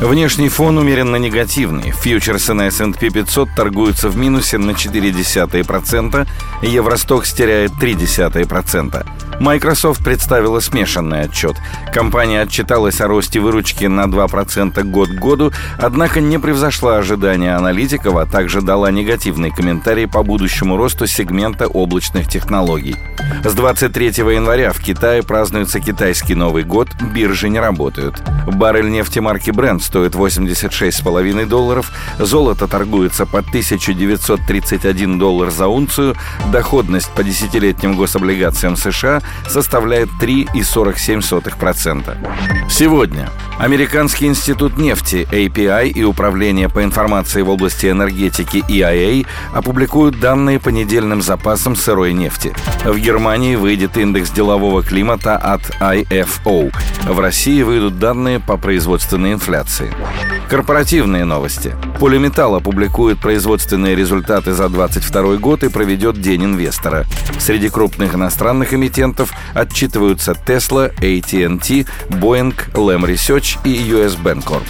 Внешний фон умеренно негативный. Фьючерсы на S&P 500 торгуются в минусе на 0,4%, Евростокс теряет 0,3%. Microsoft представила смешанный отчет. Компания отчиталась о росте выручки на 2% год к году, однако не превзошла ожидания аналитиков, а также дала негативный комментарий по будущему росту сегмента облачных технологий. С 23 января в Китае празднуется китайский Новый год, биржи не работают. Баррель нефти марки Brent стоит 86,5 долларов, золото торгуется по 1931 доллар за унцию, доходность по десятилетним гособлигациям США составляет 3,47%. Сегодня Американский институт нефти API и Управление по информации в области энергетики EIA опубликуют данные по недельным запасам сырой нефти. В Германии выйдет индекс делового климата от IFO. В России выйдут данные по производственной инфляции. Корпоративные новости. Полиметалл опубликует производственные результаты за 2022 год и проведет День инвестора. Среди крупных иностранных эмитентов отчитываются Tesla, AT&T, Boeing, Lam Research и US Bancorp.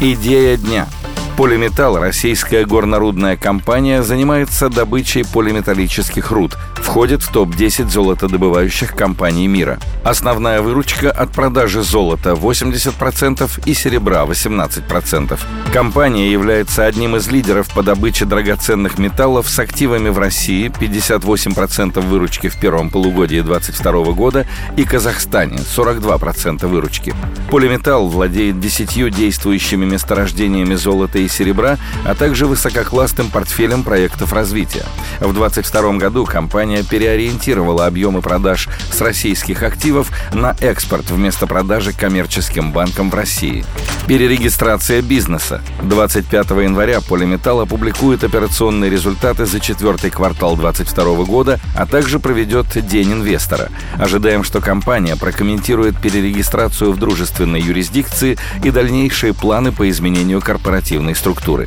Идея дня – Полиметалл, российская горнорудная компания, занимается добычей полиметаллических руд, входит в топ-10 золотодобывающих компаний мира. Основная выручка от продажи золота 80% и серебра 18%. Компания является одним из лидеров по добыче драгоценных металлов с активами в России 58% выручки в первом полугодии 2022 года и Казахстане 42% выручки. Полиметалл владеет 10 действующими месторождениями золота и серебра, а также высококлассным портфелем проектов развития. В 2022 году компания переориентировала объемы продаж с российских активов на экспорт вместо продажи коммерческим банкам в России. Перерегистрация бизнеса. 25 января Полиметалл опубликует операционные результаты за четвертый квартал 2022 года, а также проведет День инвестора. Ожидаем, что компания прокомментирует перерегистрацию в дружественной юрисдикции и дальнейшие планы по изменению корпоративной ценной структуры.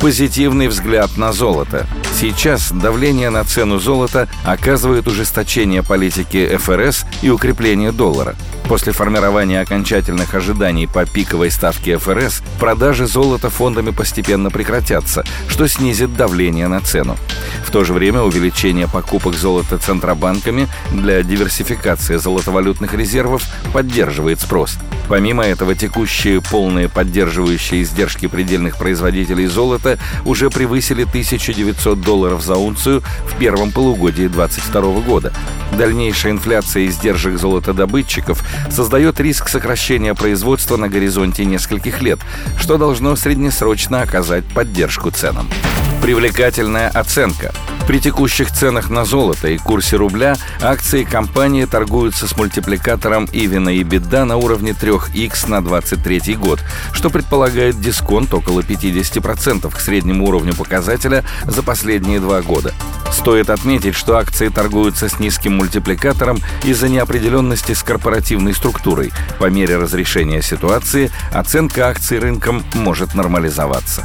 Позитивный взгляд на золото. Сейчас давление на цену золота оказывает ужесточение политики ФРС и укрепление доллара. После формирования окончательных ожиданий по пиковой ставке ФРС продажи золота фондами постепенно прекратятся, что снизит давление на цену. В то же время увеличение покупок золота центробанками для диверсификации золотовалютных резервов поддерживает спрос. Помимо этого, текущие полные поддерживающие издержки предельных производителей золота уже превысили 1900 долларов за унцию в первом полугодии 2022 года. Дальнейшая инфляция издержек золотодобытчиков создает риск сокращения производства на горизонте нескольких лет, что должно среднесрочно оказать поддержку ценам. Привлекательная оценка. При текущих ценах на золото и курсе рубля акции компании торгуются с мультипликатором Ивина и Беда на уровне 3х на 23 год, что предполагает дисконт около 50% к среднему уровню показателя за последние два года. Стоит отметить, что акции торгуются с низким мультипликатором из-за неопределенности с корпоративной структурой. По мере разрешения ситуации оценка акций рынком может нормализоваться.